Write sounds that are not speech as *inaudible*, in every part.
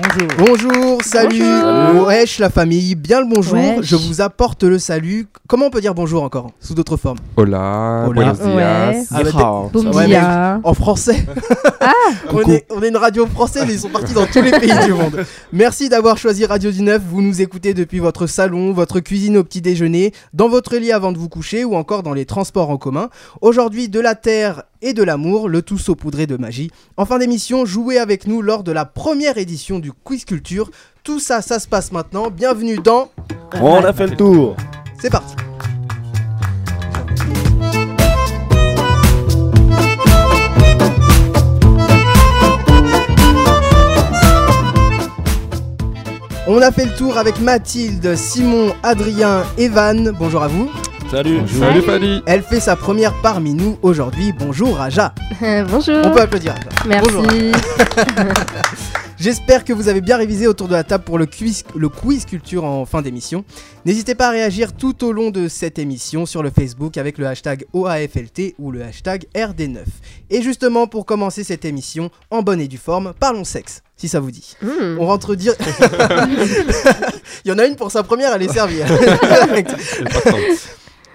Bonjour. Bonjour, salut, Bonjour. wesh la famille, bien le bonjour, Wesh. je vous apporte le salut. Comment on peut dire bonjour encore Sous d'autres formes Hola, Hola. buenos Ouais. Ah, bah. Boum Ouais, dia. En français *laughs* Ah. on, est, on est une radio française et ils sont partis dans tous les pays du monde. Merci d'avoir choisi Radio du Neuf. Vous nous écoutez depuis votre salon, votre cuisine au petit déjeuner, dans votre lit avant de vous coucher ou encore dans les transports en commun. Aujourd'hui, de la terre et de l'amour, le tout saupoudré de magie. En fin d'émission, jouez avec nous lors de la première édition du Quiz Culture. Tout ça, ça se passe maintenant. Bienvenue dans. On a fait le tour. C'est parti. On a fait le tour avec Mathilde, Simon, Adrien, Evan. Bonjour à vous. Salut. Salut Fanny. Elle fait sa première parmi nous aujourd'hui. Bonjour Raja. Bonjour. On peut applaudir Raja. Merci. Bonjour. *laughs* J'espère que vous avez bien révisé autour de la table pour le quiz, le quiz culture en fin d'émission. N'hésitez pas à réagir tout au long de cette émission sur le Facebook avec le hashtag OAFLT ou le hashtag RD9. Et justement, pour commencer cette émission en bonne et due forme, parlons sexe, si ça vous dit. Hmm. On rentre dire. *laughs* *laughs* Il y en a une pour sa première, elle est servie.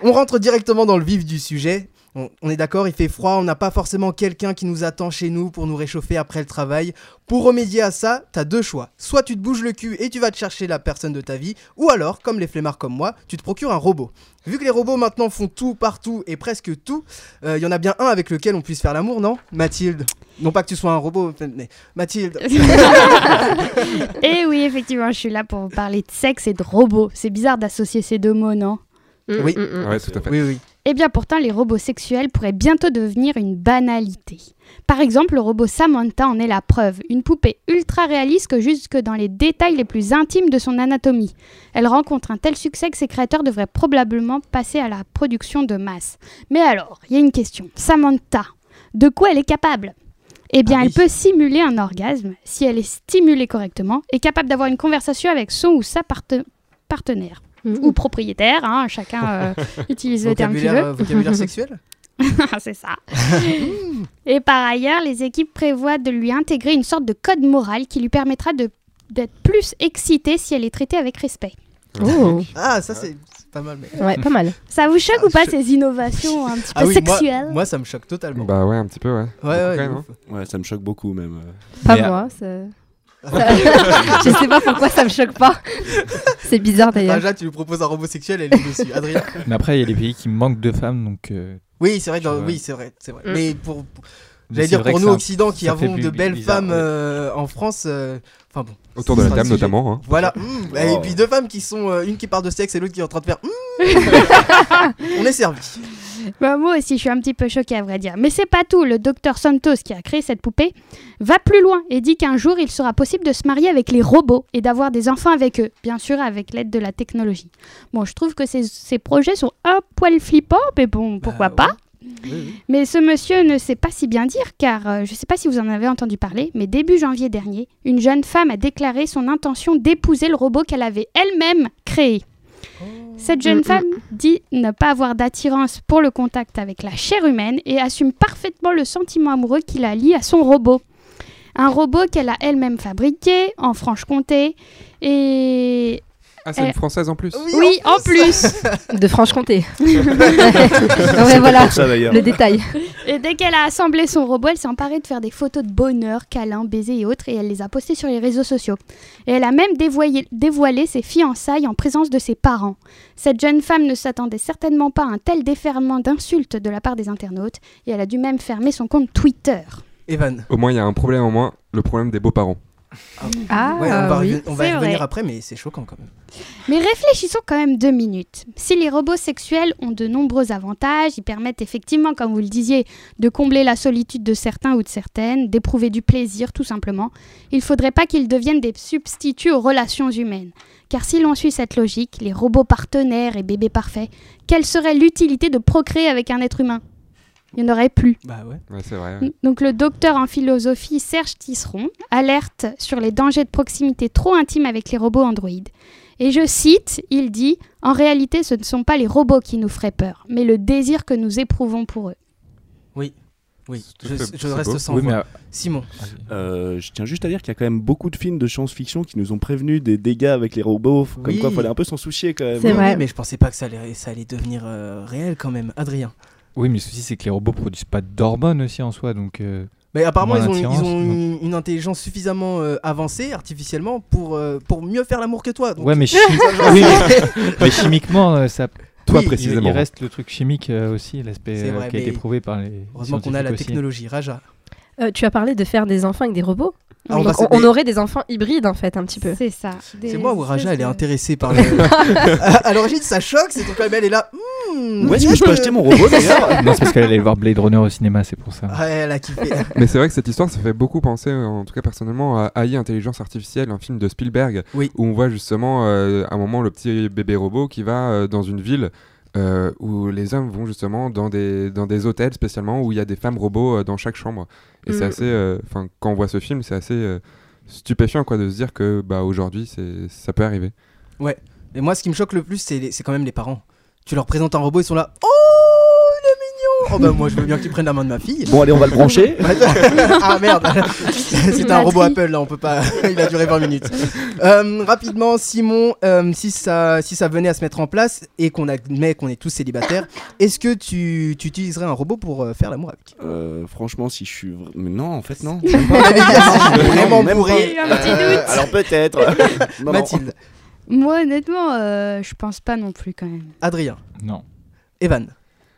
On rentre directement dans le vif du sujet. On, est d'accord, il fait froid, on n'a pas forcément quelqu'un qui nous attend chez nous pour nous réchauffer après le travail. Pour remédier à ça, t'as deux choix. Soit tu te bouges le cul et tu vas te chercher la personne de ta vie, ou alors, comme les flemmards comme moi, tu te procures un robot. Vu que les robots maintenant font tout, partout et presque tout, il y en a bien un avec lequel on puisse faire l'amour, non? Mathilde Non pas que tu sois un robot, mais Mathilde. *laughs* Et oui, effectivement, je suis là pour vous parler de sexe et de robots. C'est bizarre d'associer ces deux mots, non? Oui. Ouais, tout à fait. Oui, oui. Eh bien, pourtant, les robots sexuels pourraient bientôt devenir une banalité. Par exemple, le robot Samantha en est la preuve. Une poupée ultra réaliste jusque dans les détails les plus intimes de son anatomie. Elle rencontre un tel succès que ses créateurs devraient probablement passer à la production de masse. Mais alors, il y a une question. Samantha, de quoi elle est capable? Eh bien, Ah elle oui. peut simuler un orgasme si elle est stimulée correctement et capable d'avoir une conversation avec son ou sa parte- partenaire Hmm. ou propriétaire. hein, chacun euh, *laughs* utilise le terme qu'il veut. euh, vocabulaire sexuel *laughs* *laughs* C'est ça. Et par ailleurs, les équipes prévoient de lui intégrer une sorte de code moral qui lui permettra de d'être plus excitée si elle est traitée avec respect. Oh. Ah, ça c'est pas mal. Mais... Ouais, pas mal. Ça vous choque Ah, ou pas je- ces innovations un petit peu Ah oui, moi, sexuelles moi ça me choque totalement. Bah ouais, un petit peu, ouais. ouais, ouais, non ouf. Ouais, ça me choque beaucoup même. euh. Pas Mais, moi. ça- *laughs* je sais pas pourquoi ça me choque pas. *laughs* C'est bizarre d'ailleurs. Raja, tu lui proposes un robot sexuel, elle est dessus. Adrien *laughs* Mais après, il y a des pays qui manquent de femmes, donc. euh, Oui, c'est vrai, dans- Tu vois. oui, c'est vrai, c'est vrai. Mm. Mais pour, pour- mais j'allais c'est dire vrai pour que nous ça- Occident qui ça fait avons de belles bizarre, femmes ouais. euh, en France, euh, enfin bon. Autour de la table notamment. hein. Voilà. mm, Et Oh. puis deux femmes qui sont, euh, une qui parle de sexe et l'autre qui est en train de faire. mm. On est servi. Bah, moi aussi, je suis un petit peu choquée à vrai dire. Mais c'est pas tout. Le docteur Santos, qui a créé cette poupée, va plus loin et dit qu'un jour, il sera possible de se marier avec les robots et d'avoir des enfants avec eux, bien sûr avec l'aide de la technologie. Bon, je trouve que ces, ces projets sont un poil flippants, mais bon, pourquoi Bah, pas Oui, oui. Mais ce monsieur ne sait pas si bien dire, car euh, je ne sais pas si vous en avez entendu parler, mais début janvier dernier, une jeune femme a déclaré son intention d'épouser le robot qu'elle avait elle-même créé. Cette jeune Mm, mm. femme dit ne pas avoir d'attirance pour le contact avec la chair humaine et assume parfaitement le sentiment amoureux qui la lie à son robot. Un robot qu'elle a elle-même fabriqué en Franche-Comté et... Ah, c'est Eh. une française en plus Oui, en plus *laughs* De Franche-Comté. *laughs* Non, mais voilà, Ça d'ailleurs. le détail. Et dès qu'elle a assemblé son robot, elle s'est emparée de faire des photos de bonheur, câlins, baisers et autres, et elle les a postées sur les réseaux sociaux. Et elle a même dévoyé- dévoilé ses fiançailles en présence de ses parents. Cette jeune femme ne s'attendait certainement pas à un tel déferlement d'insultes de la part des internautes, et elle a dû même fermer son compte Twitter. Evan. Au moins, il y a un problème en moins, le problème des beaux-parents. Ah, ouais, on va, oui. revi- on va y revenir vrai. après, mais c'est choquant quand même. Mais réfléchissons quand même deux minutes. Si les robots sexuels ont de nombreux avantages, ils permettent effectivement, comme vous le disiez, de combler la solitude de certains ou de certaines, d'éprouver du plaisir tout simplement, il ne faudrait pas qu'ils deviennent des substituts aux relations humaines. Car si l'on suit cette logique, les robots partenaires et bébés parfaits, quelle serait l'utilité de procréer avec un être humain? Il n'y en aurait plus. Bah ouais. Ouais, c'est vrai. ouais. Donc le docteur en philosophie Serge Tisseron alerte sur les dangers de proximité trop intime avec les robots Android. Et je cite, il dit En réalité, ce ne sont pas les robots qui nous feraient peur, mais le désir que nous éprouvons pour eux. Oui, Tout je, reste sans Oui, voix. euh, Simon. Euh, je tiens juste à dire qu'il y a quand même beaucoup de films de science-fiction qui nous ont prévenus des dégâts avec les robots. Comme Oui. quoi, fallait un peu s'en soucier quand même. C'est Oui, vrai. oui, mais je pensais pas que ça allait, ça allait devenir euh, réel quand même. Adrien. Oui, mais le souci c'est que les robots produisent pas d'hormones aussi en soi, donc. euh, Mais apparemment, ils ont, ils une, une intelligence suffisamment euh, avancée artificiellement pour, euh, pour mieux faire l'amour que toi. Donc, Ouais, mais, *laughs* chi- oui, *laughs* mais- chimiquement, euh, ça. Toi Oui, précisément. il reste le truc chimique euh, aussi, l'aspect euh, qui a été prouvé par les. Heureusement qu'on a la aussi. technologie. Raja. Euh, tu as parlé de faire des enfants avec des robots? Ah, on aurait des enfants hybrides en fait, un petit peu. C'est ça. C'est moi ou Raja, elle est intéressée par *laughs* le. à à l'origine, ça choque, c'est quand même elle est là. Où est-ce que je peux acheter mon robot *laughs* d'ailleurs Non, c'est parce qu'elle allait voir Blade Runner au cinéma, c'est pour ça. Ouais, elle a kiffé. *laughs* Mais c'est vrai que cette histoire, ça fait beaucoup penser, euh, en tout cas personnellement, à AI Intelligence Artificielle, un film de Spielberg, Oui. où on voit justement euh, à un moment le petit bébé robot qui va euh, dans une ville euh, où les hommes vont justement dans des, dans des hôtels spécialement où il y a des femmes robots euh, dans chaque chambre. Et c'est Mm. assez, euh, enfin, quand on voit ce film, c'est assez euh, stupéfiant quoi de se dire que bah aujourd'hui c'est ça peut arriver. Et moi, ce qui me choque le plus, c'est quand même les parents. Tu leur présentes un robot, ils sont là. Oh. Oh bah moi, je veux bien qu'ils prennent la main de ma fille. Bon, allez, on va le brancher. ah merde, c'est un robot Apple là, on peut pas. Il a duré 20 minutes. Euh, rapidement, Simon, euh, si ça, si ça venait à se mettre en place et qu'on admet qu'on est tous célibataires, est-ce que tu, tu utiliserais un robot pour euh, faire l'amour avec Euh, franchement, si je suis. Mais non, en fait, non. Vraiment même bourré. Alors peut-être. Mathilde, Moi, honnêtement, euh, je pense pas non plus quand même. Adrien, Non. Evan.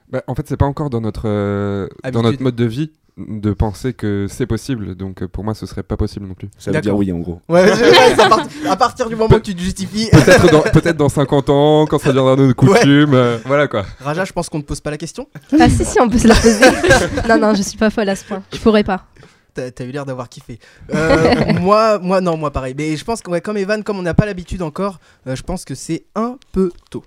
Bah, en fait, c'est pas encore dans notre, euh, dans notre mode de vie de penser que c'est possible. Donc euh, pour moi, ce serait pas possible non plus. Ça veut dire oui, en gros. Ouais, ouais, *laughs* à, part- à partir du moment que tu te justifies. Peut-être dans, dans 50 ans, quand ça deviendra nos coutumes. euh, voilà quoi. Raja, je pense qu'on ne pose pas la question. Ah si si, on peut se la poser. *laughs* non non, je suis pas folle à ce point. Je pourrais pas. T'as t'as eu l'air d'avoir kiffé. Euh, *laughs* moi, moi, non, moi pareil. Mais je pense que, ouais, comme Evan, comme on n'a pas l'habitude encore, euh, je pense que c'est un peu tôt.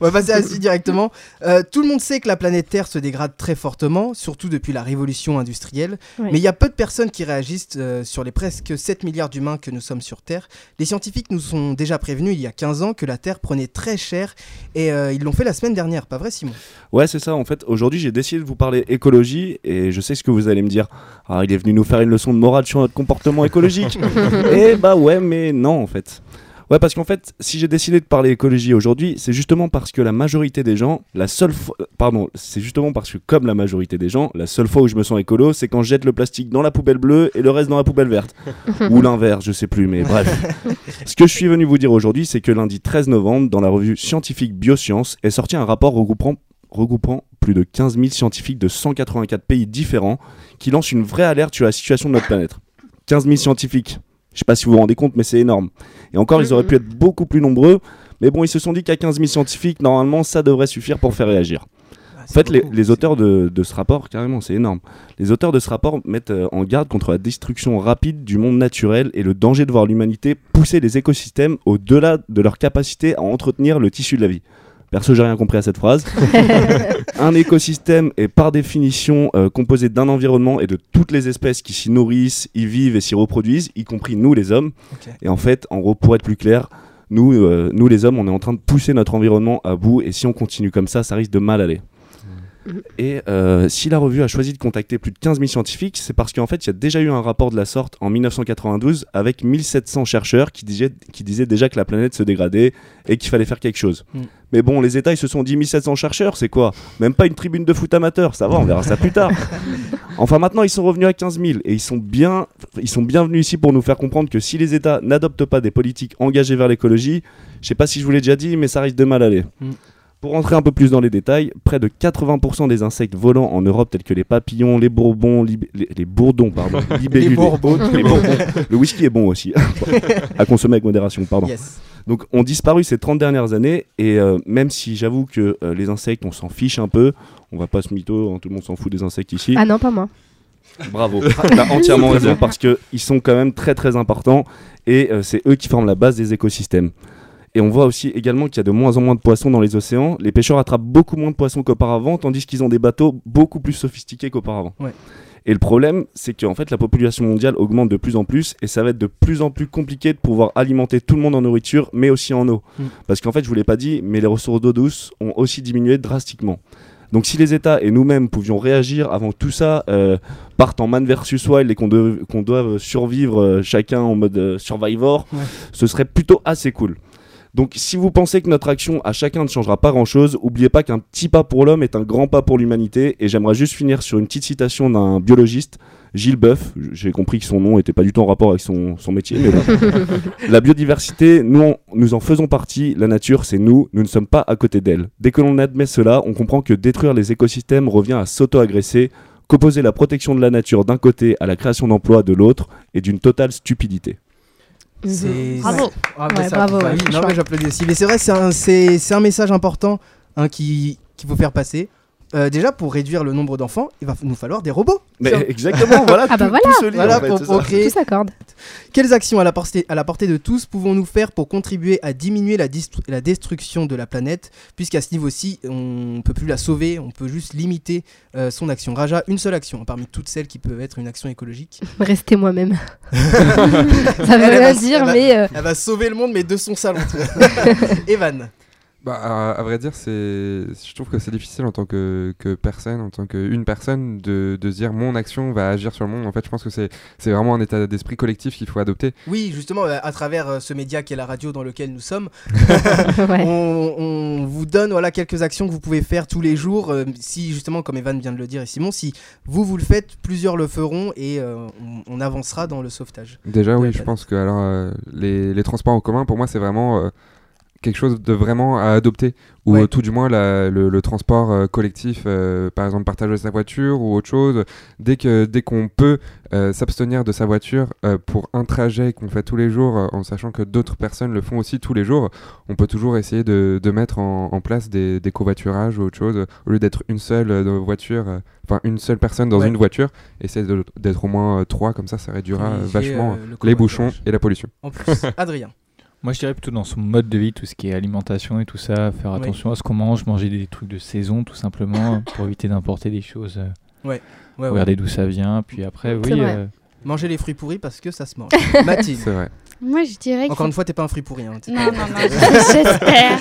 On va passer à la directement. Euh, tout le monde sait que la planète Terre se dégrade très fortement, surtout depuis la révolution industrielle. Oui. Mais il y a peu de personnes qui réagissent euh, sur les presque 7 milliards d'humains que nous sommes sur Terre. Les scientifiques nous ont déjà prévenus il y a 15 ans que la Terre prenait très cher et euh, ils l'ont fait la semaine dernière, pas vrai Simon? Ouais, c'est ça. En fait, aujourd'hui, j'ai décidé de vous parler écologie et je sais ce que vous allez me dire. Ah, il est venu nous faire une leçon de morale sur notre comportement écologique. *laughs* et bah ouais, mais non, en fait. Ouais, parce qu'en fait, si j'ai décidé de parler écologie aujourd'hui, c'est justement parce que la majorité des gens, la seule fois, pardon, c'est justement parce que comme la majorité des gens, la seule fois où je me sens écolo, c'est quand je jette le plastique dans la poubelle bleue et le reste dans la poubelle verte. *laughs* Ou l'inverse, je sais plus, mais bref. Ce que je suis venu vous dire aujourd'hui, c'est que lundi 13 novembre, dans la revue scientifique Biosciences, est sorti un rapport regroupant, regroupant plus de 15 000 scientifiques de 184 pays différents qui lance une vraie alerte sur la situation de notre planète. 15 000 scientifiques. Je sais pas si vous vous rendez compte, mais c'est énorme. Et encore, ils auraient pu être beaucoup plus nombreux. Mais bon, ils se sont dit qu'à 15 000 scientifiques, normalement, ça devrait suffire pour faire réagir. En fait, les, les auteurs de, de ce rapport, carrément, c'est énorme. Les auteurs de ce rapport mettent euh, en garde contre la destruction rapide du monde naturel et le danger de voir l'humanité pousser les écosystèmes au-delà de leur capacité à entretenir le tissu de la vie. Perso, j'ai rien compris à cette phrase. *laughs* un écosystème est par définition euh, composé d'un environnement et de toutes les espèces qui s'y nourrissent, y vivent et s'y reproduisent, y compris nous les hommes. Et en fait, en gros, pour être plus clair, nous, euh, nous les hommes, on est en train de pousser notre environnement à bout et si on continue comme ça, ça risque de mal aller. Et euh, si la revue a choisi de contacter plus de 15 000 scientifiques, c'est parce qu'en fait, il y a déjà eu un rapport de la sorte en 1992 avec 1700 chercheurs qui disaient, qui disaient déjà que la planète se dégradait et qu'il fallait faire quelque chose. Mm. Mais bon, les États, ils se sont dit 1700 chercheurs, c'est quoi? Même pas une tribune de foot amateur, ça va, on verra ça plus tard. *laughs* Enfin, maintenant, ils sont revenus à 15 000 et ils sont, bien, ils sont bienvenus ici pour nous faire comprendre que si les États n'adoptent pas des politiques engagées vers l'écologie, je sais pas si je vous l'ai déjà dit, mais ça risque de mal aller. Mm. Pour rentrer un peu plus dans les détails, près de 80% des insectes volants en Europe, tels que les papillons, les bourbons, les, les bourdons, pardon, *laughs* libellulés, bourbons. les bourbons. le whisky est bon aussi, *laughs* à consommer avec modération, pardon. Yes. Donc ont disparu ces 30 dernières années et euh, même si j'avoue que euh, les insectes on s'en fiche un peu, on va pas se mytho, hein, tout le monde s'en fout des insectes ici. Ah non, pas moi. Bravo, *laughs* t'as entièrement raison parce que ils sont quand même très très importants et euh, c'est eux qui forment la base des écosystèmes. Et on voit aussi également qu'il y a de moins en moins de poissons dans les océans. Les pêcheurs attrapent beaucoup moins de poissons qu'auparavant, tandis qu'ils ont des bateaux beaucoup plus sophistiqués qu'auparavant. Ouais. Et le problème, c'est qu'en fait, la population mondiale augmente de plus en plus et ça va être de plus en plus compliqué de pouvoir alimenter tout le monde en nourriture, mais aussi en eau. Mm. Parce qu'en fait, je vous l'ai pas dit, mais les ressources d'eau douce ont aussi diminué drastiquement. Donc si les États et nous-mêmes pouvions réagir avant que tout ça euh, parte en man versus wild et qu'on de- doive survivre euh, chacun en mode euh, survivor, Ouais. ce serait plutôt assez cool. Donc si vous pensez que notre action à chacun ne changera pas grand-chose, oubliez pas qu'un petit pas pour l'homme est un grand pas pour l'humanité. Et j'aimerais juste finir sur une petite citation d'un biologiste, Gilles Boeuf. J'ai compris que son nom n'était pas du tout en rapport avec son, son métier, mais bon. *laughs* La biodiversité, nous en, nous en faisons partie. La nature, c'est nous. Nous ne sommes pas à côté d'elle. Dès que l'on admet cela, on comprend que détruire les écosystèmes revient à s'auto-agresser, qu'opposer la protection de la nature d'un côté à la création d'emplois de l'autre est d'une totale stupidité. C'est- Bravo. Ah, bah Ouais, ça, bravo, bah oui, non, mais j'applaudis aussi. Mais c'est vrai, c'est un, un message important hein, qui- qu'il faut faire passer. Euh, déjà, pour réduire le nombre d'enfants, il va nous falloir des robots. Mais Tiens. exactement, voilà. *laughs* Ah bah tout- voilà. tout se lie, Voilà, en fait, pour. Tout s'accorde. Quelles actions à la, portée, à la portée de tous pouvons-nous faire pour contribuer à diminuer la, distru- la destruction de la planète? Puisqu'à ce niveau-ci, on ne peut plus la sauver, on peut juste limiter euh, son action. Raja, une seule action, parmi toutes celles qui peuvent être une action écologique. *laughs* Restez moi-même. *laughs* ça veut rien dire, elle va- mais euh, Elle va sauver le monde, mais de son salon. Evan. Bah, à, à vrai dire, c'est, je trouve que c'est difficile en tant que, que personne, en tant qu'une personne, de, de se dire mon action va agir sur le monde. En fait, je pense que c'est, c'est vraiment un état d'esprit collectif qu'il faut adopter. Oui, justement, euh, à travers euh, ce média qui est la radio dans lequel nous sommes, *laughs* *laughs* ouais. on, on vous donne voilà, quelques actions que vous pouvez faire tous les jours. Euh, si, justement, comme Evan vient de le dire et Simon, si vous, vous le faites, plusieurs le feront et euh, on, on avancera dans le sauvetage. Déjà, oui, je pense que alors, euh, les, les transports en commun, pour moi, c'est vraiment euh, quelque chose de vraiment à adopter. Ou Ouais. euh, tout du moins la- le, le transport euh, collectif, euh, par exemple partager sa voiture ou autre chose. Dès que dès qu'on peut euh, s'abstenir de sa voiture pour un trajet qu'on fait tous les jours, en sachant que d'autres personnes le font aussi tous les jours, on peut toujours essayer de, de mettre en, en place des, des covoiturages ou autre chose. Au lieu d'être une seule voiture, enfin une seule personne dans Ouais. une voiture, essayer d'être au moins trois, comme ça ça réduira vachement le les bouchons et la pollution. En plus, *laughs* Adrien. Moi, je dirais plutôt dans son mode de vie, tout ce qui est alimentation et tout ça, faire Oui. attention à ce qu'on mange, manger des trucs de saison, tout simplement, *coughs* pour éviter d'importer des choses. euh, Ouais, ouais. Regarder d'où ça vient. Puis après, oui. euh, Manger les fruits pourris parce que ça se mange. *laughs* Mathilde. C'est vrai. Moi, je dirais qu'il Encore faut une fois, t'es pas un fruit pourri. Hein. Non, non, non, *laughs* j'espère.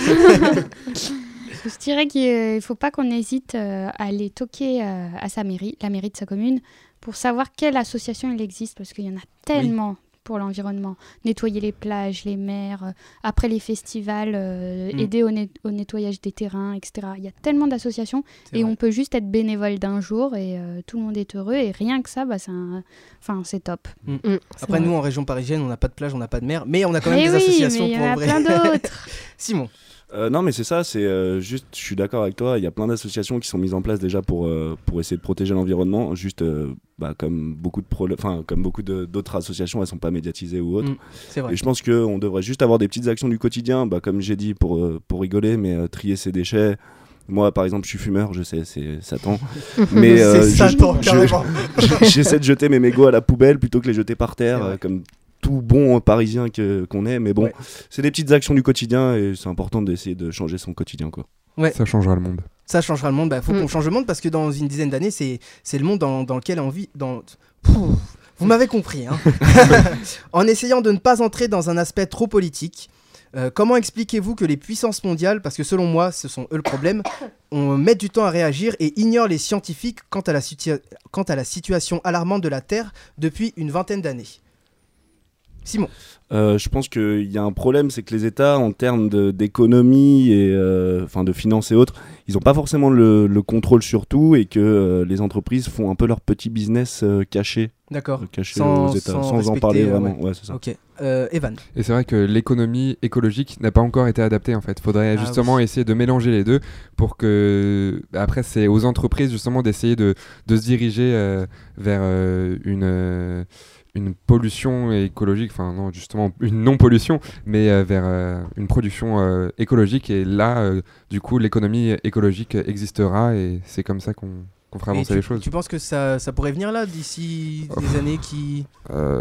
Je dirais qu'il ne faut pas qu'on hésite euh, à aller toquer euh, à sa mairie, la mairie de sa commune, pour savoir quelle association il existe, parce qu'il y en a tellement pour l'environnement. Nettoyer les plages, les mers, euh, après les festivals, euh, Mm. aider au, net- au nettoyage des terrains, etc. Il y a tellement d'associations et vrai. on peut juste être bénévole d'un jour et euh, tout le monde est heureux et rien que ça, bah, c'est un- enfin, c'est top. Mm, c'est Après, vrai. nous, en région parisienne, on n'a pas de plage, on n'a pas de mer, mais on a quand même Mais des oui, associations mais il y pour en a vrai. plein d'autres. *laughs* Simon. Euh, non, mais c'est ça, c'est euh, juste, je suis d'accord avec toi, il y a plein d'associations qui sont mises en place déjà pour, euh, pour essayer de protéger l'environnement, juste euh, bah, comme beaucoup de enfin, comme beaucoup d'autres associations, elles sont pas médiatisées ou autres. Mm, vrai. Et je pense qu'on devrait juste avoir des petites actions du quotidien, bah, comme j'ai dit, pour, euh, pour rigoler, mais euh, trier ses déchets. Moi, par exemple, je suis fumeur, je sais, c'est Satan. *laughs* mais euh, c'est je- Satan, je- carrément. J'essaie de jeter mes mégots à la poubelle plutôt que les jeter par terre, euh, comme tout bon parisien qu'on est. Mais bon, Ouais. c'est des petites actions du quotidien et c'est important d'essayer de changer son quotidien. Quoi. Ouais. Ça changera le monde. Ça changera le monde. Bah, faut Mm. qu'on change le monde parce que dans une dizaine d'années, c'est le monde dans, dans lequel on vit. Dans... Pouh, vous m'avez compris. Hein. *laughs* *laughs* en essayant de ne pas entrer dans un aspect trop politique, euh, comment expliquez-vous que les puissances mondiales, parce que selon moi, ce sont eux le problème, *coughs* on met du temps à réagir et ignorent les scientifiques quant à la, quant à la situation alarmante de la Terre depuis une vingtaine d'années? Simon. Euh, je pense qu'il y a un problème, c'est que les États, en termes d'économie et euh, enfin de finances et autres, ils n'ont pas forcément le, le contrôle sur tout et que euh, les entreprises font un peu leur petit business euh, caché, D'accord. caché Sans- aux États, sans sans, en parler vraiment. Ouais, c'est ça. Ok. Euh, Evan. Et c'est vrai que l'économie écologique n'a pas encore été adaptée en fait. Faudrait Ah justement oui. essayer de mélanger les deux pour que après c'est aux entreprises justement d'essayer de, de se diriger euh, vers euh, une euh, une pollution écologique, enfin non justement une non pollution, mais euh, vers euh, une production euh, écologique et là du coup l'économie écologique existera et c'est comme ça qu'on qu'on fera avancer tu, les choses. tu penses que ça, ça pourrait venir là d'ici les années qui,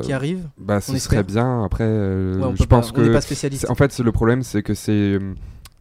qui arrivent? bah ce serait bien après Ouais, on je pas- pense on que pas spécialiste. En fait, le problème, c'est que c'est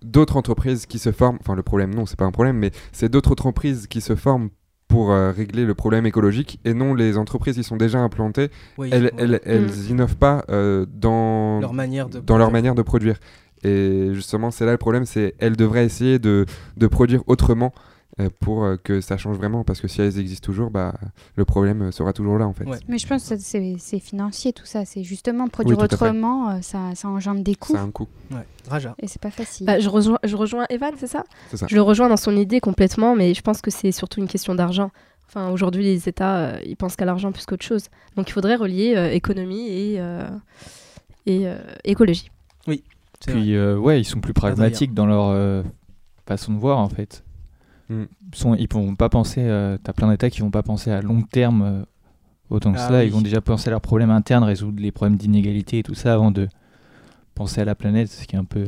d'autres entreprises qui se forment. Enfin, le problème, non, c'est pas un problème, mais c'est d'autres entreprises qui se forment pour euh, régler le problème écologique et non les entreprises qui sont déjà implantées. Oui, Elles, elles, elles innovent pas euh, dans leur manière de dans leur manière de produire. Et justement, c'est là le problème, c'est elles devraient essayer de, de produire autrement. Euh, pour euh, que ça change vraiment. Parce que si elles existent toujours, bah, le problème euh, sera toujours là en fait. Ouais. Mais je pense que c'est financier tout ça. C'est justement produire autrement, euh, ça, ça engendre des coûts. Ça a un coût. Ouais. Raja. Et c'est pas facile. Bah, je, rejoins, je rejoins Evan, c'est ça. Je le rejoins dans son idée complètement, mais je pense que c'est surtout une question d'argent. Enfin, aujourd'hui, les États, euh, ils pensent qu'à l'argent plus qu'autre chose. Donc, il faudrait relier euh, économie et, euh, et euh, écologie. Vrai. Puis euh, ouais, ils sont plus pragmatiques dans leur euh, façon de voir en fait. Mm. Ils sont, ils vont pas penser. euh, T'as plein d'États qui vont pas penser à long terme euh, autant que Ah cela. oui. Ils vont déjà penser à leurs problèmes internes, résoudre les problèmes d'inégalité et tout ça avant de penser à la planète, ce qui est un peu.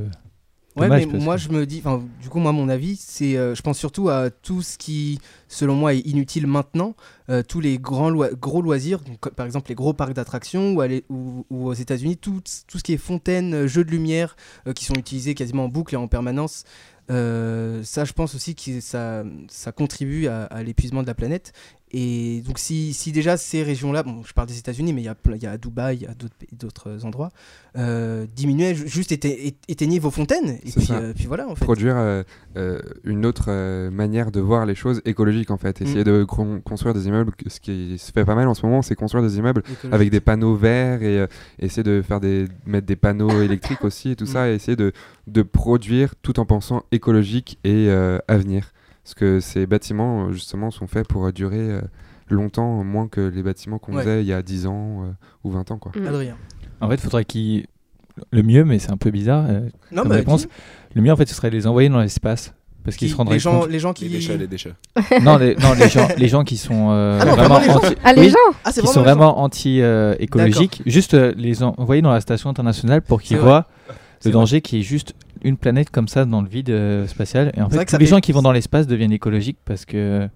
Ouais, Dommage, mais moi que- je me dis, du coup, moi, mon avis, c'est, euh, je pense surtout à tout ce qui, selon moi, est inutile maintenant, euh, tous les grands gros loisirs, donc, par exemple les gros parcs d'attractions ou, aux États-Unis, tout, tout ce qui est fontaines, jeux de lumière, qui sont utilisés quasiment en boucle et en permanence. Euh, ça, je pense aussi que ça, contribue à l'épuisement de la planète. Et donc, si, si déjà ces régions-là, bon, je parle des États-Unis, mais il y a, y a Dubaï, il y a d'autres d'autres endroits, euh, diminuez, ju- juste éteignez vos fontaines, et puis, ça. euh, puis voilà, en fait. Produire euh, euh, une autre euh, manière de voir les choses écologiques en fait. Essayer Mm. de con- construire des immeubles, ce qui se fait pas mal en ce moment, c'est construire des immeubles Écologique. avec des panneaux verts et euh, essayer de faire des mettre des panneaux électriques *laughs* aussi et tout Mm. ça et essayer de, de produire tout en pensant écologique et euh, avenir parce que ces bâtiments euh, justement sont faits pour euh, durer euh, longtemps moins que les bâtiments qu'on Ouais. faisait il y a 10 ans euh, ou 20 ans quoi. Mm. Adrien. En fait, il faudrait qu'ils. Le mieux, mais c'est un peu bizarre. euh, Non, bah, réponse. dis- Le mieux, en fait, ce serait de les envoyer dans l'espace. Parce qu'ils qui- se rendraient les gens, compte. les gens qui. Les déchets, les déchets. Non, les, non, les gens, les gens qui sont euh, Ah non, vraiment vraiment les gens anti. Ah, les Oui, gens Ah, qui sont vraiment anti-écologiques, juste euh, les en- envoyer dans la station internationale pour qu'ils voient le danger qui est juste une planète comme ça dans le vide euh, spatial. Et en fait, tous les fait- gens qui vont dans l'espace deviennent écologiques parce que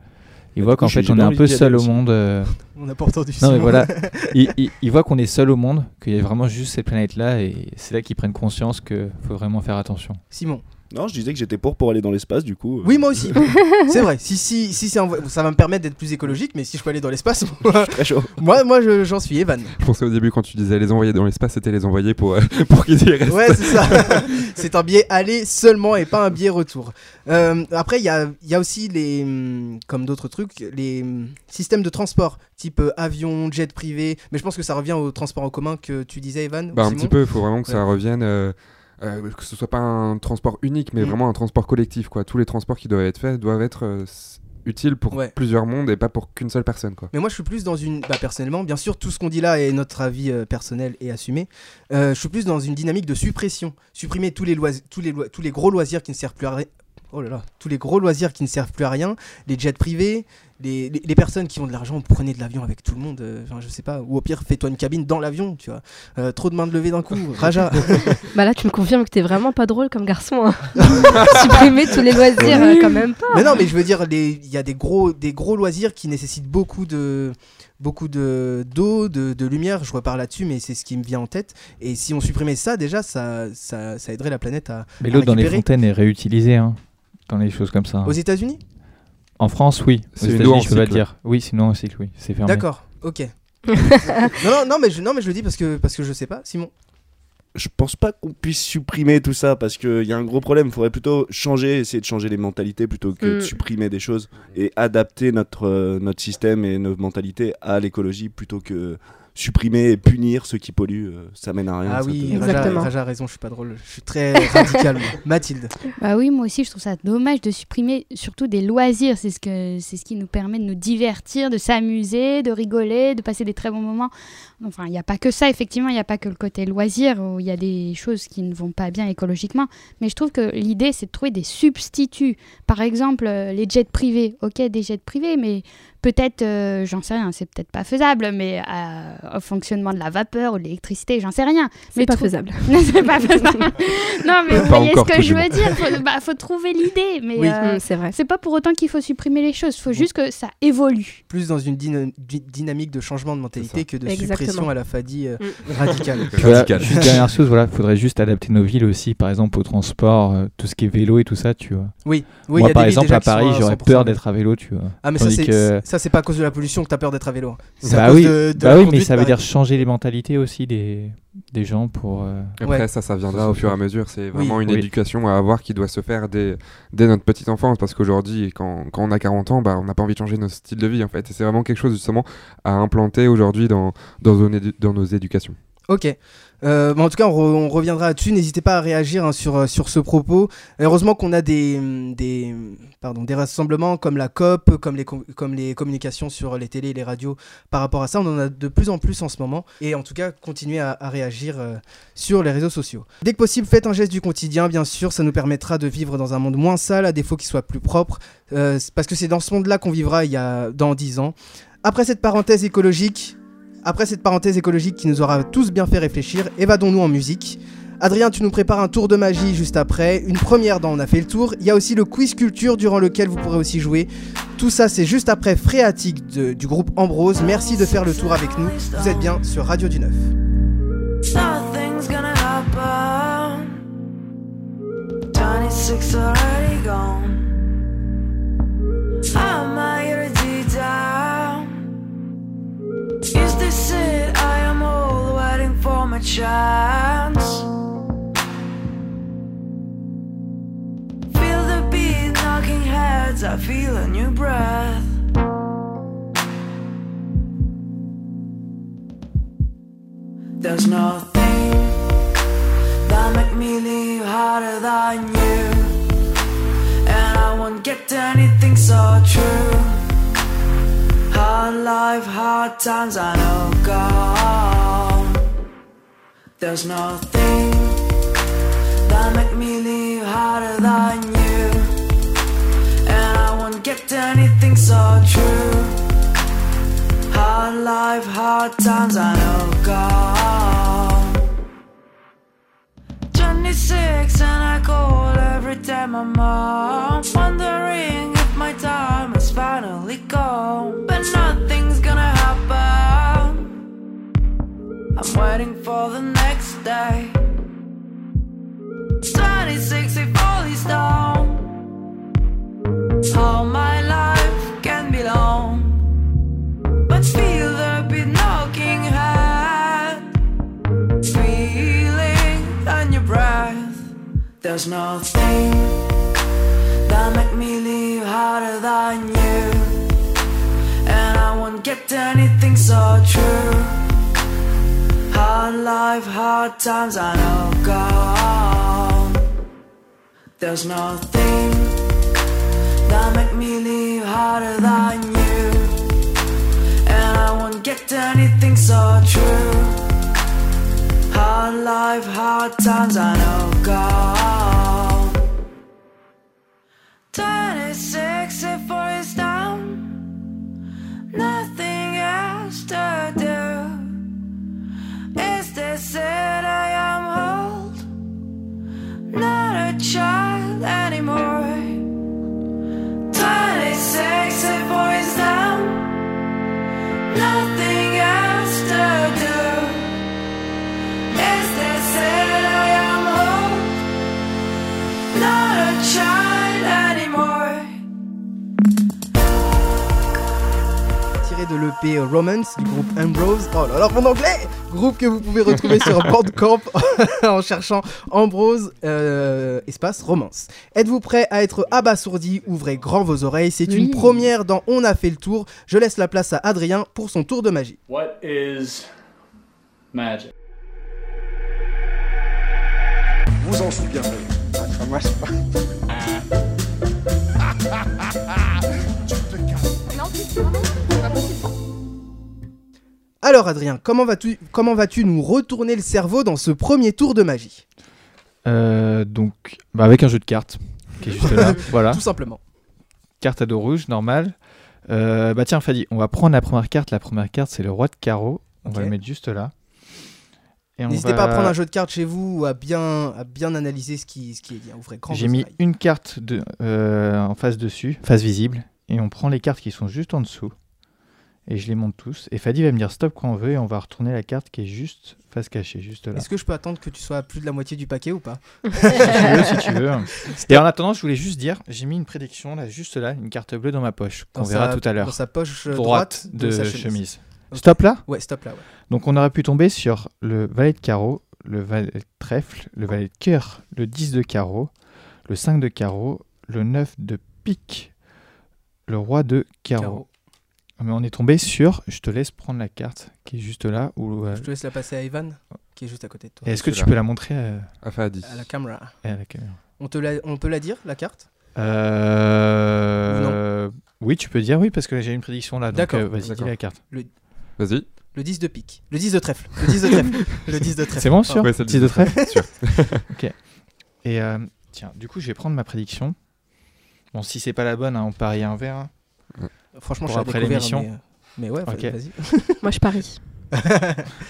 ils Bah, voient qu'en fait on est un peu seul au monde. euh. *laughs* On n'a pas entendu Non mais voilà, *laughs* ils, voient qu'on est seul au monde, qu'il y a vraiment juste cette planète-là et c'est là qu'ils prennent conscience qu'il faut vraiment faire attention. Simon. Non, je disais que j'étais pour pour aller dans l'espace, du coup. euh, Oui, moi aussi. *laughs* c'est vrai. Si, si, si c'est ça va me permettre d'être plus écologique, mais si je peux aller dans l'espace, *laughs* moi, Très chaud. moi, moi, je- j'en suis Evan. Je pensais au début quand tu disais les envoyer dans l'espace, c'était les envoyer pour euh, *laughs* pour qu'ils y restent. Ouais, c'est ça. c'est un biais aller seulement et pas un biais retour. Euh, après, il y a, il y a aussi les, hum, comme d'autres trucs, les hum, systèmes de transport, type avion, jet privé. Mais je pense que ça revient au transport en commun que tu disais, Evan. Bah, un Simon. petit peu, il faut vraiment que ça revienne, euh, que ce soit pas un transport unique, mais Mm. vraiment un transport collectif. Quoi. Tous les transports qui doivent être faits doivent être euh, utiles pour Ouais. plusieurs mondes et pas pour qu'une seule personne. Quoi. Mais moi, je suis plus dans une. Bah, personnellement, bien sûr, tout ce qu'on dit là est notre avis euh, personnel et assumé. Je suis plus dans une dynamique de suppression. Supprimer tous les, lois- tous les, tous les gros loisirs qui ne servent plus à rien. Oh là là, tous les gros loisirs qui ne servent plus à rien, les jets privés, les, les- les personnes qui ont de l'argent, prenez de l'avion avec tout le monde, euh, enfin, je sais pas, ou au pire, fais-toi une cabine dans l'avion, tu vois. Euh, trop de mains de levée d'un coup, Raja. *laughs* Bah là, tu me confirmes que t'es vraiment pas drôle comme garçon. hein. *laughs* Supprimer tous les loisirs, euh, quand même pas. Mais non, mais je veux dire, il y a des gros, des gros loisirs qui nécessitent beaucoup de beaucoup de d'eau, de, de lumière. Je repars là-dessus, mais c'est ce qui me vient en tête. Et si on supprimait ça, déjà, ça, ça, ça aiderait la planète à. Mais l'eau dans les fontaines est réutilisée, hein, dans les choses comme ça. Aux États-Unis? En France, oui. Aux C'est États-Unis, je peux pas le dire. Oui, en cycle, oui, c'est fermé. D'accord, ok. *laughs* non, non, non, mais je, non, mais je le dis parce que, parce que je sais pas. Simon Je pense pas qu'on puisse supprimer tout ça parce qu'il y a un gros problème. Il faudrait plutôt changer, essayer de changer les mentalités plutôt que de Mm. supprimer des choses et adapter notre, euh, notre système et nos mentalités à l'écologie plutôt que supprimer et punir ceux qui polluent. euh, ça mène à rien. Ah oui, peut- Raja, Exactement. Raja a raison, je suis pas drôle. Je suis très radical. *laughs* Mathilde. Bah oui, moi aussi, je trouve ça dommage de supprimer surtout des loisirs. C'est ce, que, c'est ce qui nous permet de nous divertir, de s'amuser, de rigoler, de passer des très bons moments. Enfin, il n'y a pas que ça, effectivement, il n'y a pas que le côté loisir où il y a des choses qui ne vont pas bien écologiquement. Mais je trouve que l'idée, c'est de trouver des substituts. Par exemple, euh, les jets privés. Ok, des jets privés, mais peut-être, euh, j'en sais rien, c'est peut-être pas faisable, mais euh, au fonctionnement de la vapeur ou de l'électricité, j'en sais rien. C'est Mais pas trou- faisable. *laughs* non, c'est pas faisable. *laughs* non, mais Pas vous voyez ce que je veux dire. Faut, bah, faut trouver l'idée, mais Oui. euh, c'est vrai. c'est pas pour autant qu'il faut supprimer les choses. Il faut juste que ça évolue. Plus dans une dyna- dy- dynamique de changement de mentalité ça. que de Exactement. suppression à la fadie euh, Mm. radicale. Juste dernière chose, voilà, faudrait juste adapter nos villes aussi, par exemple au transport, euh, tout ce qui est vélo et tout ça, tu vois. Oui, oui, y Moi, a par des exemple, à Paris, j'aurais 100% peur d'être à vélo, tu vois. Ah, mais ça, Tandis c'est que- Ça, c'est pas à cause de la pollution que t'as peur d'être à vélo. hein. À Bah cause oui, de, de bah oui mais ça veut dire changer les mentalités aussi des, des gens pour. euh, Après, Ouais. ça, ça viendra au fur et à mesure. C'est vraiment Oui. une Oui. éducation à avoir qui doit se faire dès, dès notre petite enfance. Parce qu'aujourd'hui, quand, quand on a 40 ans, bah, on n'a pas envie de changer notre style de vie. En fait. Et c'est vraiment quelque chose justement à implanter aujourd'hui dans, dans, nos dans nos éducations. Ok. Euh, en tout cas, on, re- on reviendra là-dessus. N'hésitez pas à réagir hein, sur, euh, sur ce propos. Heureusement qu'on a des, hum, des, hum, pardon, des rassemblements comme la COP, comme les, com- comme les communications sur les télés et les radios par rapport à ça. On en a de plus en plus en ce moment. Et en tout cas, continuez à, réagir euh, sur les réseaux sociaux. Dès que possible, faites un geste du quotidien, bien sûr. Ça nous permettra de vivre dans un monde moins sale, à défaut qu'il soit plus propre. Parce que c'est dans ce monde-là qu'on vivra il y a, dans 10 ans. Après cette parenthèse écologique, après cette parenthèse écologique qui nous aura tous bien fait réfléchir, évadons-nous en musique. Adrien, tu nous prépares un tour de magie juste après. Une première dans On a fait le tour. Il y a aussi le quiz culture durant lequel vous pourrez aussi jouer. Tout ça, c'est juste après Phréatique de- du groupe Ambrose. Merci de faire le tour avec nous. Vous êtes bien sur Radio du Neuf. Is this it? I am all waiting for my chance. Feel the beat knocking heads. I feel a new breath. There's nothing that make me leave harder than you. And I won't get anything so true. Hard life, hard times, I know gone. There's nothing that make me leave harder than you. And I won't get to anything so true. Hard life, hard times, I know gone. 26 and I call every time I'm home. Wondering time has finally gone. But nothing's gonna happen. I'm waiting for the next day. 26 if all is down. All my life can be long. But feel the beat knocking head Feeling on your breath There's nothing That make me harder than you And I won't get anything so true Hard life, hard times, I know gone There's nothing That make me leave harder than you and I won't get anything so true. Hard life, hard times, I know gone. said I am old, not a child anymore. 26 and de l'EP Romance du groupe Ambrose. Oh là là, mon anglais Groupe que vous pouvez retrouver sur *laughs* Bandcamp *laughs* en cherchant Ambrose euh, espace romance. Êtes-vous prêt à être abasourdi Ouvrez grand vos oreilles. C'est une Oui. première dans On a fait le tour. Je laisse la place à Adrien pour son tour de magie. What is magic? Vous en souviendrez. Ah, moi, c'est pas- *laughs* Alors Adrien, comment vas-tu comment vas-tu nous retourner le cerveau dans ce premier tour de magie? Euh, donc, bah, avec un jeu de cartes qui est juste là. *laughs* voilà. Tout simplement. Carte à dos rouge, normal. Euh, bah tiens, Fadi, on va prendre la première carte. La première carte, c'est le roi de carreau. On va le mettre juste là. N'hésitez va- pas à prendre un jeu de cartes chez vous ou à bien, à bien analyser ce qui, ce qui est bien. J'ai mis une carte de, euh, en face dessus, face visible, et on prend les cartes qui sont juste en dessous. Et je les monte tous. Et Fadi va me dire stop quand on veut et on va retourner la carte qui est juste face cachée, juste là. Est-ce que je peux attendre que tu sois à plus de la moitié du paquet ou pas? *laughs* Si tu veux, si tu veux. Et en attendant, je voulais juste dire, j'ai mis une prédiction là, juste là, une carte bleue dans ma poche, qu'on verra sa- tout à l'heure. Dans sa poche euh, droite, droite, de, sa chemise. Stop là? Ouais, stop là. Ouais. Donc on aurait pu tomber sur le valet de carreau, le valet de trèfle, le valet de cœur, le 10 de carreau, le 5 de carreau, le 9 de pique, le roi de carreau. Carreau. Mais on est tombé sur, je te laisse prendre la carte qui est juste là. Euh, Je te laisse la passer à Evan, qui est juste à côté de toi. et Est-ce que tu peux la montrer à, À Fadi. À la caméra. à la caméra On, te la- on peut la dire, la carte? Euh, Oui, tu peux dire oui, parce que j'ai une prédiction là. D'accord. euh, vas-y, dis la carte. Vas-y. Le 10 de pique. Le 10 de trèfle. Le 10 de trèfle. *laughs* le 10 de trèfle. C'est bon, sûr Ouais, le 10 de trèfle Sûr. *laughs* Et euh, tiens, du coup, je vais prendre ma prédiction. Bon, si c'est pas la bonne, hein, on parie un verre. hein. Franchement, Pour je suis à après l'émission. Mais, euh, mais ouais, Ok. vas-y. *laughs* *laughs* Moi, je parie.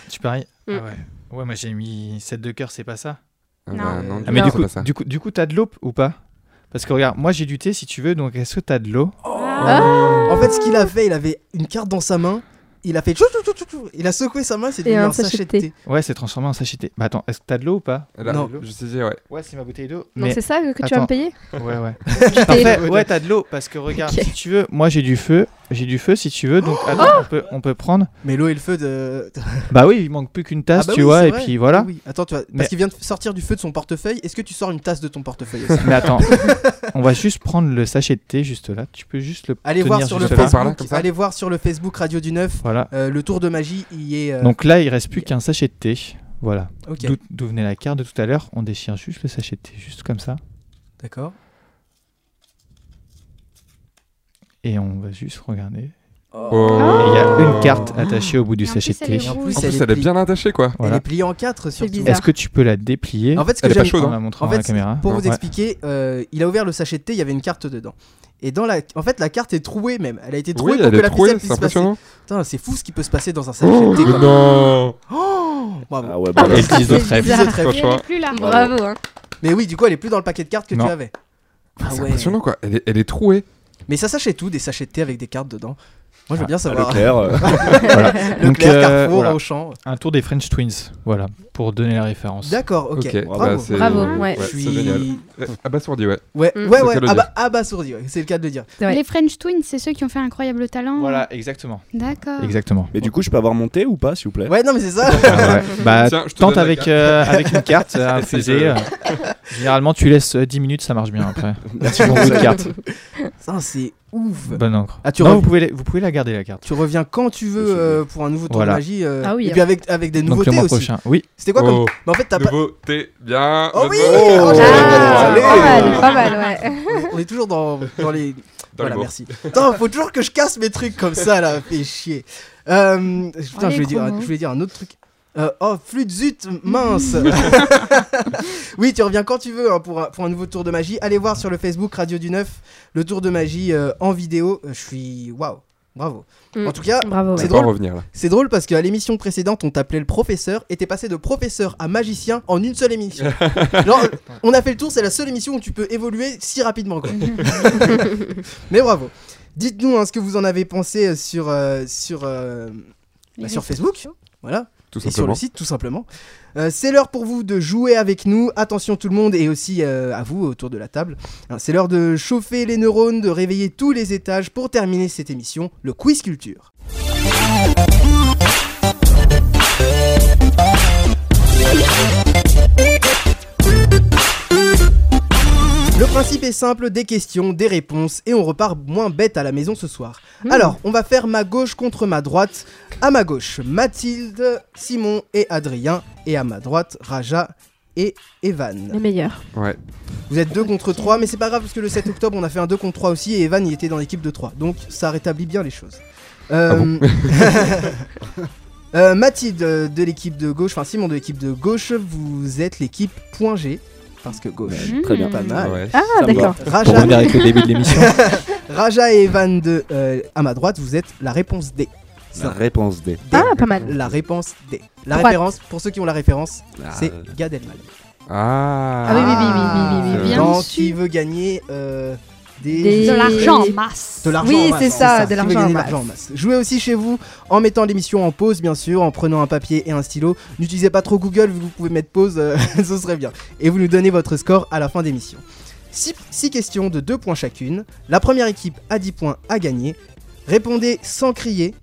Tu paries Mm. Ah ouais. Ouais, moi j'ai mis 7 de cœur, c'est pas ça? Ah Non. bah, non, Ah, mais Non. du c'est coup, pas ça. du coup, du coup, t'as de l'eau ou pas? Parce que regarde, moi j'ai du thé si tu veux, donc est-ce que t'as de l'eau? Ah. En fait, ce qu'il a fait, il avait une carte dans sa main. Il a fait tchou, tchou, tchou. Il a secoué sa main, c'est Et devenu un sachet de thé. Ouais, c'est transformé en sachet de thé. Bah attends, est-ce que t'as de l'eau ou pas Là, Non. Je sais, ouais. Ouais, c'est ma bouteille d'eau. Donc Mais c'est ça que tu vas me payer ouais, ouais. *laughs* Thé. Parfait, ouais, t'as de l'eau parce que regarde, si tu veux, moi j'ai du feu, j'ai du feu si tu veux, donc attends, on peut, on peut prendre. Mais l'eau et le feu de. Bah oui, il manque plus qu'une tasse, Ah bah tu oui, vois, c'est et vrai. puis voilà. Oui, oui. Attends, tu vois, Mais- parce qu'il vient de sortir du feu de son portefeuille. Est-ce que tu sors une tasse de ton portefeuille aussi? Mais attends, *laughs* on va juste prendre le sachet de thé juste là. Tu peux juste le Allez tenir voir sur le juste là. Facebook. Par là, Facebook. comme ça Allez voir sur le Facebook Radio du Neuf. Voilà. euh, le tour de magie, il est. euh, Donc là, il reste plus qu'un sachet de thé. Voilà. ok, D'où d'où venait la carte de tout à l'heure On déchire juste le sachet de thé, juste comme ça. d'accord. Et on va juste regarder. Oh. Et il y a une carte attachée au bout du sachet de elle thé. est En rouge. plus, En elle plus, est elle est pli- bien attachée, quoi. Elle est pliée en quatre surtout. bizarre. Est-ce que tu peux la déplier En fait, ce que Elle est pas j'aime. chaude, en hein. la montrant En à la fait, caméra pour vous Ouais. expliquer, euh, il a ouvert le sachet de thé, il y avait une carte dedans. Et dans la, en fait, la carte est trouée même. Elle a été trouée Oui, pour elle que est la trouée, ficelle c'est puisse passer. impressionnant. Putain, c'est fou ce qui peut se passer dans un sachet Oh, de thé. quoi. non Oh Bravo. Ah ouais, Ah, bah, Et le 10 de c'est trèfle. bizarre. Plus là. Bravo. Hein. Mais oui, du coup, elle est plus dans le paquet de cartes que Non. tu avais. Ah C'est ouais. impressionnant, quoi. Elle est, elle est trouée. Mais ça s'achète tout, des sachets de thé avec des cartes dedans. Moi, je veux Ah, bien savoir. Leclerc, euh, *laughs* Voilà. Leclerc, Donc, euh, Carrefour, voilà. Auchan. Un tour des French Twins, voilà, pour donner la référence. D'accord, ok. Bravo. bah, c'est- Bravo, ouais. Je c'est génial. Ouais, Abasourdi, ouais. Ouais, Mm. ouais, ouais. abasourdi, ouais. c'est le cas de le dire. Ouais. Les French Twins, c'est ceux qui ont fait incroyable talent. Voilà, exactement. D'accord. Exactement. Mais du coup, je peux avoir mon thé ou pas, s'il vous plaît? Ouais, non, mais c'est ça. Ah ouais. *laughs* Bah, Tiens, je te tente avec, euh, avec une carte *laughs* euh, de- euh. Généralement, tu laisses euh, 10 minutes, ça marche bien après. Merci Bon pour coup de ça. carte. Ça, c'est ouf. Bonne encre. Ah, tu Non, vous, pouvez, la- vous pouvez la garder, la carte. Tu reviens quand tu veux euh, pour un nouveau tour Voilà. de magie. euh, Ah oui, Et puis avec, avec des Donc le nouveautés mois aussi. prochain. Oui. C'était quoi comme. Oh, Mais en fait, t'as pas. nouveauté, bien. Oh oui. Oh, Ah, pas mal, pas mal, ouais. On est toujours dans, dans les. Dans voilà, le merci. Attends, faut toujours que je casse mes trucs comme ça là, fait chier. Euh, putain, voulais, dire, je voulais dire un autre truc. Euh, oh, flûte zut, mince *laughs* *laughs* Oui, tu reviens quand tu veux hein, pour, un, pour un nouveau tour de magie. Allez voir sur le Facebook Radio du Neuf le tour de magie euh, en vidéo. Euh, Je suis. Waouh, bravo. Mm. En tout cas, Bravo. C'est ouais. On va drôle. revenir là. c'est drôle parce qu'à l'émission précédente, on t'appelait le professeur et t'es passé de professeur à magicien en une seule émission. *laughs* Genre, on a fait le tour, c'est la seule émission où tu peux évoluer si rapidement. Quoi. Mais bravo. Dites-nous hein, ce que vous en avez pensé sur, euh, sur, euh, bah, sur Facebook. Voilà. Tout Et sur le site, tout simplement. Euh, c'est l'heure pour vous de jouer avec nous. Attention tout le monde et aussi euh, à vous autour de la table. C'est l'heure de chauffer les neurones, de réveiller tous les étages pour terminer cette émission, le quiz culture. Le principe est simple, des questions, des réponses, et on repart moins bête à la maison ce soir. Mmh. Alors, on va faire ma gauche contre ma droite. À ma gauche, Mathilde, Simon et Adrien, et à ma droite, Raja et Evan. Les meilleurs. Ouais. Vous êtes 2 contre 3, mais c'est pas grave parce que le 7 octobre, on a fait un 2 contre 3 aussi, et Evan, il était dans l'équipe de 3. Donc, ça rétablit bien les choses. Euh, *laughs* *laughs* euh, Mathilde de l'équipe de gauche, enfin Simon de l'équipe de gauche, vous êtes l'équipe point G. Parce que gauche, Mmh. Très bien. pas mal. Ouais. Ah, d'accord. Pour Raja, revenir avec le début de l'émission. *laughs* Raja et Evan de, euh, à ma droite, vous êtes la réponse D. La réponse D. D. Ah, pas mal. La réponse D. La Droite. référence, pour ceux qui ont la référence, Ah, c'est Gad Elmaleh. Ah. Ah oui, oui, oui, oui, oui, oui, oui. Bien Dans su. qui veut gagner euh, Des, Des- De l'argent en masse. De l'argent Oui, en masse, c'est ça, de l'argent en masse. l'argent en masse. Jouez aussi chez vous en mettant l'émission en pause, bien sûr, en prenant un papier et un stylo. N'utilisez pas trop Google, vous pouvez mettre pause, euh, *laughs* ce serait bien. Et vous nous donnez votre score à la fin d'émission. 6 questions de 2 points chacune. La première équipe a 10 points à gagner. Répondez sans crier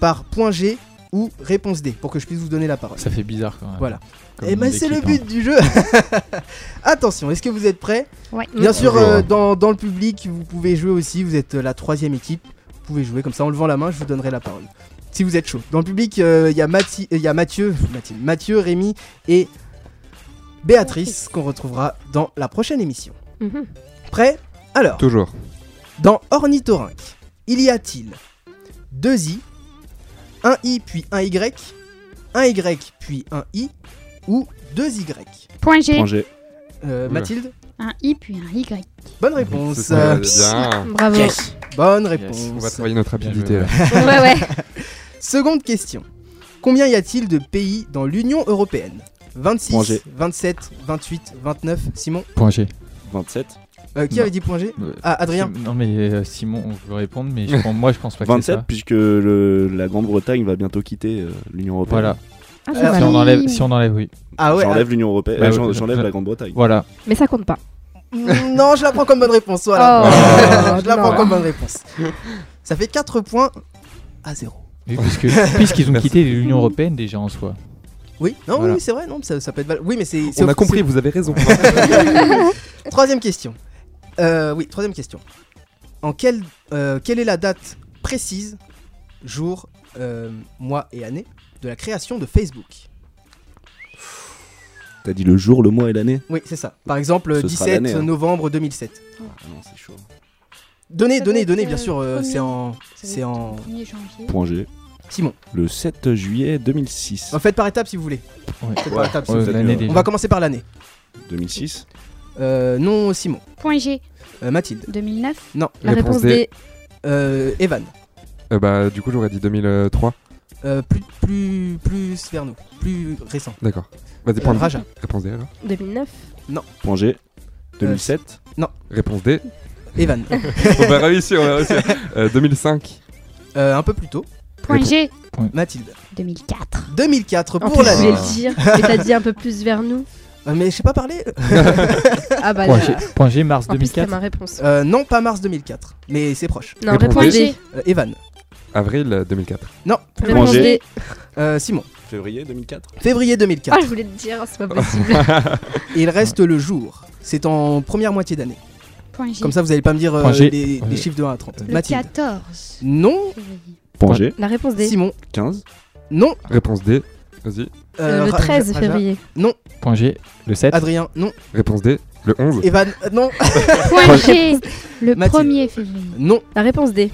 par point G ou réponse D pour que je puisse vous donner la parole. Ça fait bizarre quand même. Voilà. Comme Et ben des c'est le but du jeu. *laughs* Attention, est-ce que vous êtes prêts Ouais. Bien sûr, euh, hein. dans, dans le public, vous pouvez jouer aussi. Vous êtes euh, la troisième équipe. Vous pouvez jouer comme ça en levant la main. Je vous donnerai la parole. Si vous êtes chaud. Dans le public, euh, il y, a Mathi- euh, il y a Mathieu, Mathilde, Mathieu, Rémi et Béatrice qu'on retrouvera dans la prochaine émission. Mhm. Prêt Alors, Toujours. dans Ornithorynque, il y a-t-il deux i, un i puis un y, un y puis un i ou deux y Point G. Point G. Euh. Mathilde Un I puis un Y. Bonne réponse. Bien. Bravo. Bonne réponse. On va travailler notre rapidité là. Ouais, ouais. *laughs* Seconde question. Combien y a-t-il de pays dans l'Union européenne? 26, Point G. 27, 28, 29. Simon? Point G. 27. Euh, Qui Non. avait dit point G? Euh, Ah, Adrien Non mais euh, Simon, on veut répondre, mais je *laughs* pense- moi je pense pas que c'est 27, ça. puisque le- la Grande-Bretagne va bientôt quitter euh, l'Union Européenne. Voilà. Ah, Euh, Si on enlève, si on enlève, oui. Ah ouais J'enlève l'Union Européenne. Bah, euh, J'enlève je- la Grande-Bretagne. Voilà. Mais ça compte pas. ah, *laughs* Non, je la prends comme bonne réponse. Voilà. Oh, *laughs* je la prends non. comme bonne réponse. Ça fait 4 points à 0. Oui, puisque- *laughs* Puisqu'ils ont quitté l'Union Européenne déjà en soi. Oui, non, Voilà. oui, c'est vrai, non, ça, ça peut être val- Oui, mais c'est. On a compris, vous avez raison. Troisième question. Euh, oui, troisième question. En quelle, euh, quelle est la date précise, jour, euh, mois et année de la création de Facebook T'as dit le jour, le mois et l'année Oui, c'est ça. Par exemple, Ce sera 17 l'année, hein. novembre 2007. Ah non, c'est chaud. Donnez, donnez, donnez, bien sûr. euh, c'est en. C'est en. le 1er janvier. Point G. Simon. Le 7 juillet 2006. En fait, par étapes si vous voulez. Ouais. Faites par étapes, si vous voulez. On va commencer par l'année. 2006. Euh, non, Simon. Point G. Euh, Mathilde. 2009. Non. La réponse D. Euh, Evan. Euh, bah, du coup, j'aurais dit 2003. Euh, plus, plus, plus vers nous. Plus récent. D'accord. Vas-y, Euh, Raja. Réponse D alors. 2009. Point G. 2007. Réponse D. Evan. *laughs* on va réussir, on va réussir. Euh, 2005. Euh, un peu plus tôt. Point G. Mathilde. 2004. 2004 En pour plus, je vais le dire. T'as dit un peu plus vers nous. Euh, mais je sais pas parler. Ah bah Point là. G, point G, mars En plus, c'était 2004. ma réponse. Euh, non, pas mars 2004. Mais c'est proche. Non, Réponse. Euh, Evan. Avril euh, 2004. Non. Réponse G. D. Euh, Simon. Février 2004. Février Ah, 2004. je voulais te dire, c'est pas possible. *laughs* Il reste le jour. C'est en première moitié d'année. Point G. Comme ça, vous allez pas me dire euh, Point G. des chiffres de 1 à 30. Le Mathilde. 14 Non. Point G. La réponse D. Simon. 15. Non. Réponse D. Vas-y. Euh, le Ra- 13 Raja. février. Point G, le 7. Adrien. Non. Réponse D. Le 11. Evan. euh, non. Point G. *laughs* Le Mathilde. 1er février. Non. La réponse D.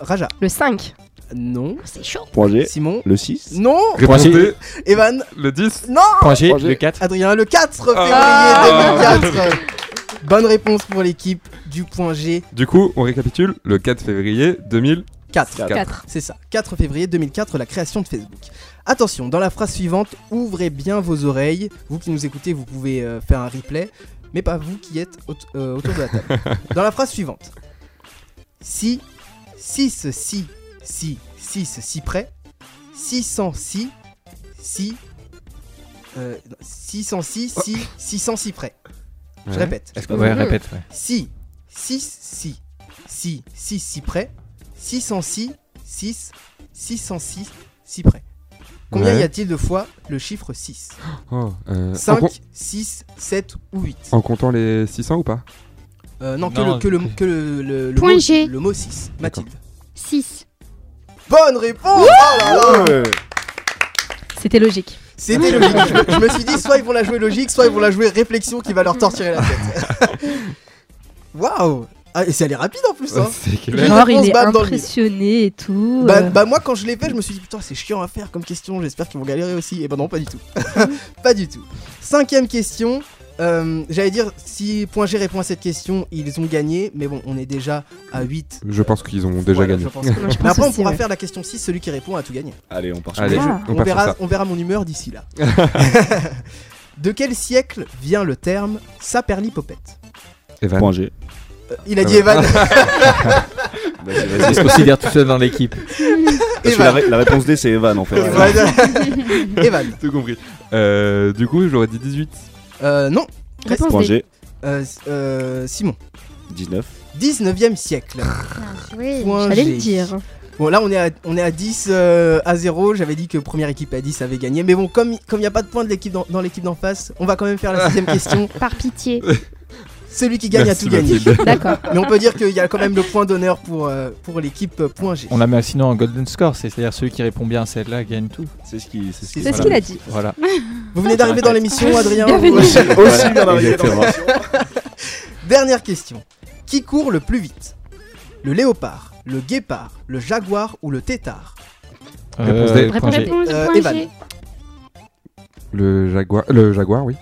Raja. Le 5. Non. C'est chaud. Point G. Simon. Le 6. Non. Réponse Point G. Evan. Le 10. Non. Point G, Point G. le 4. Adrien, le 4 février Ah. *laughs* 2004. Bonne réponse pour l'équipe du point G. Du coup, on récapitule. Le 4 février 2000. 4. Quatre. 4. C'est ça, 4 février 2004, la création de Facebook. Attention, dans la phrase suivante, ouvrez bien vos oreilles. Vous qui nous écoutez, vous pouvez euh, faire un replay, mais pas vous qui êtes aut- euh, autour de la table. *laughs* dans la phrase suivante, si 6 si si 6 si près, 606 si euh, 606 si 606 près. Je Ouais. répète. Est-ce que Ouais, répète. Ouais. Si 6 si si 6 si près, 606 6 606 si près. Combien Ouais. y a-t-il de fois le chiffre 6 Oh, euh, en, 5, com- 6, 7 ou 8 en comptant les 600 ou pas? Euh, Non, que, le, que, le, c'est- que le, le- le Point mot, G. le mot 6. Mathilde. 6. Bonne réponse Oh là là Ouais. C'était logique. C'était logique. Je, me- je me suis dit, soit ils vont la jouer logique, soit ils vont la jouer réflexion qui va leur torturer la tête. *laughs* Waouh ah, Et c'est allé rapide en plus hein. C'est clair. Genre, réponse il est bam dans le mille. impressionné et tout. Bah, euh. bah moi quand je l'ai fait je me suis dit putain c'est chiant à faire comme question j'espère qu'ils vont galérer aussi et bah non pas du tout *laughs* pas du tout cinquième question euh, j'allais dire si Point G répond à cette question ils ont gagné mais bon on est déjà à 8 Je pense qu'ils ont déjà Voilà, gagné. je pense. Moi, je mais après on pourra ouais. faire la question 6 celui qui répond a tout gagné Allez, on part sur Allez, le jeu. Ah. on, on, part sur verra, ça. on verra mon humeur d'ici là *laughs* de quel siècle vient le terme saperlipopette Evan. Point G. Euh, Il a dit Evan. *laughs* Vas-y, Il vas-y. se considère tout seul dans l'équipe. *laughs* La, ré- la réponse D, c'est Evan en fait. Evan. Tout compris. Euh, du coup, j'aurais dit 18. Euh, non. Réponse Point D. G, Euh, euh, Simon. 19. 19e siècle. Oui. Point J'allais G. le dire. Bon là on est à, on est à 10 euh, à 0, j'avais dit que première équipe à 10 avait gagné, mais bon comme il n'y a pas de points de l'équipe dans, dans l'équipe d'en face, on va quand même faire la sixième *laughs* question. Par pitié. Celui qui gagne Merci, a tout gagné. *laughs* D'accord. Mais on peut dire qu'il y a quand même le point d'honneur pour, euh, pour l'équipe euh, point G. On la met sinon en golden score, c'est- c'est-à-dire celui qui répond bien à celle-là gagne tout. C'est ce qui- qu'il a dit. Voilà. Vous venez d'arriver dans l'émission Adrien Bienvenue. vous- Aussi bien arrivé dans l'émission. *laughs* Dernière question. Qui court le plus vite? Le léopard, le guépard, le jaguar ou le tétard? Réponse Euh, D. point Réponse G. Réponse Euh, Evan. Le jaguar, le jaguar, oui.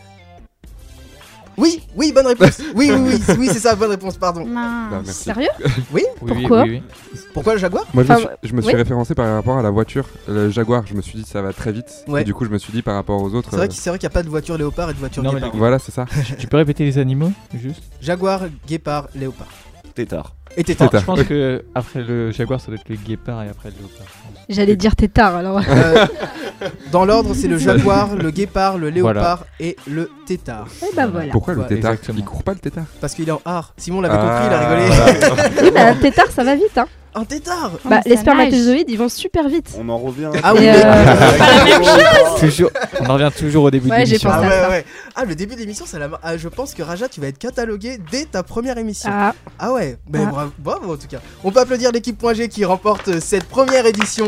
Oui, oui, bonne réponse. *laughs* Oui, oui, oui, oui, c'est ça, bonne réponse, pardon. Mince. Bah, merci. Sérieux? *laughs* Oui, oui, Pourquoi oui, oui. Pourquoi le jaguar? Moi, je me Enfin, suis, je me suis oui. référencé par rapport à la voiture. Le jaguar, je me suis dit ça va très vite. Ouais. Et du coup, je me suis dit par rapport aux autres. C'est vrai euh, qu'il c'est vrai qu'il n'y a pas de voiture léopard et de voiture Non, mais guépard. Voilà, c'est ça. Tu peux répéter les animaux juste? Jaguar, guépard, léopard. Tétard. Et tétard. Tétard. Je pense que après le jaguar, ça doit être le guépard et après le léopard. J'allais dire tétard alors. Euh, dans l'ordre, c'est le *laughs* jaguar, le guépard, le léopard et le tétard. Et bah voilà. Pourquoi le Ouais, tétard? Exactement. Il court pas le tétard? Parce qu'il est en art. Simon l'avait Ah, compris, il a rigolé. *laughs* *laughs* Oui, bah, un tétard ça va vite hein. Un tétard Bah, les spermatozoïdes ils vont super vite. On en revient. Ah oui, Et, euh, Toujours, on en revient toujours au début Ouais, de j'ai l'émission. Ah pensé. ouais, ouais. Ah, le début de l'émission, ça l'a. Ah, je pense que Raja, tu vas être catalogué dès ta première émission. Ah, Ah, ouais, ben, Ah. bravo, bravo en tout cas. On peut applaudir l'équipe Point G qui remporte euh, cette première édition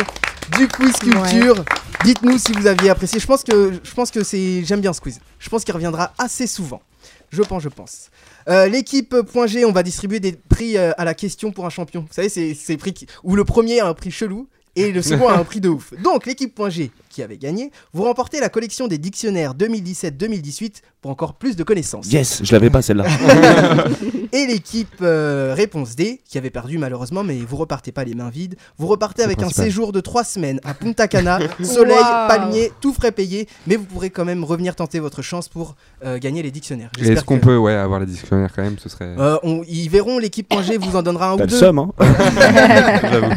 du quiz culture. Dites-nous si vous aviez apprécié. Je pense que je pense que c'est j'aime bien ce quiz. Je pense qu'il reviendra assez souvent. Je pense, je pense. Euh, L'équipe Point G, on va distribuer des prix euh, à la question pour un champion. Vous savez, c'est ces prix qui- où le premier a un prix chelou et le second a un prix de ouf. Donc, l'équipe Point G qui avait gagné, vous remportez la collection des dictionnaires 2017-2018 pour encore plus de connaissances. Yes, je l'avais pas celle-là. *laughs* Et l'équipe euh, Réponse D, qui avait perdu malheureusement, mais vous repartez pas les mains vides. Vous repartez avec un séjour de 3 semaines à Punta Cana, *laughs* soleil, Waouh. palmier, tout frais payé. Mais vous pourrez quand même revenir tenter votre chance pour euh, gagner les dictionnaires. Est-ce qu'on peut ouais, avoir les dictionnaires quand même Ce serait. Euh, on- ils verront, l'équipe G *laughs* vous en donnera un ou le deux. seum, hein J'avoue.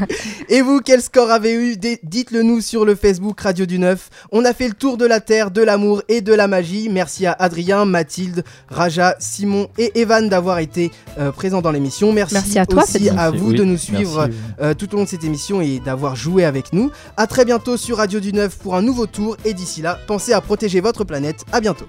Et vous, quel score avez eu? Dites-le nous sur le Facebook Radio du Neuf. On a fait le tour de la Terre, de l'amour et de la magie. Merci à Adrien, Mathilde, Raja, Simon et Evan d'avoir été euh, présents dans l'émission. Merci, Merci à toi, aussi à vous Oui, de nous merci, suivre oui. euh, tout au long de cette émission et d'avoir joué avec nous. À très bientôt sur Radio du Neuf pour un nouveau tour. Et d'ici là, pensez à protéger votre planète. À bientôt.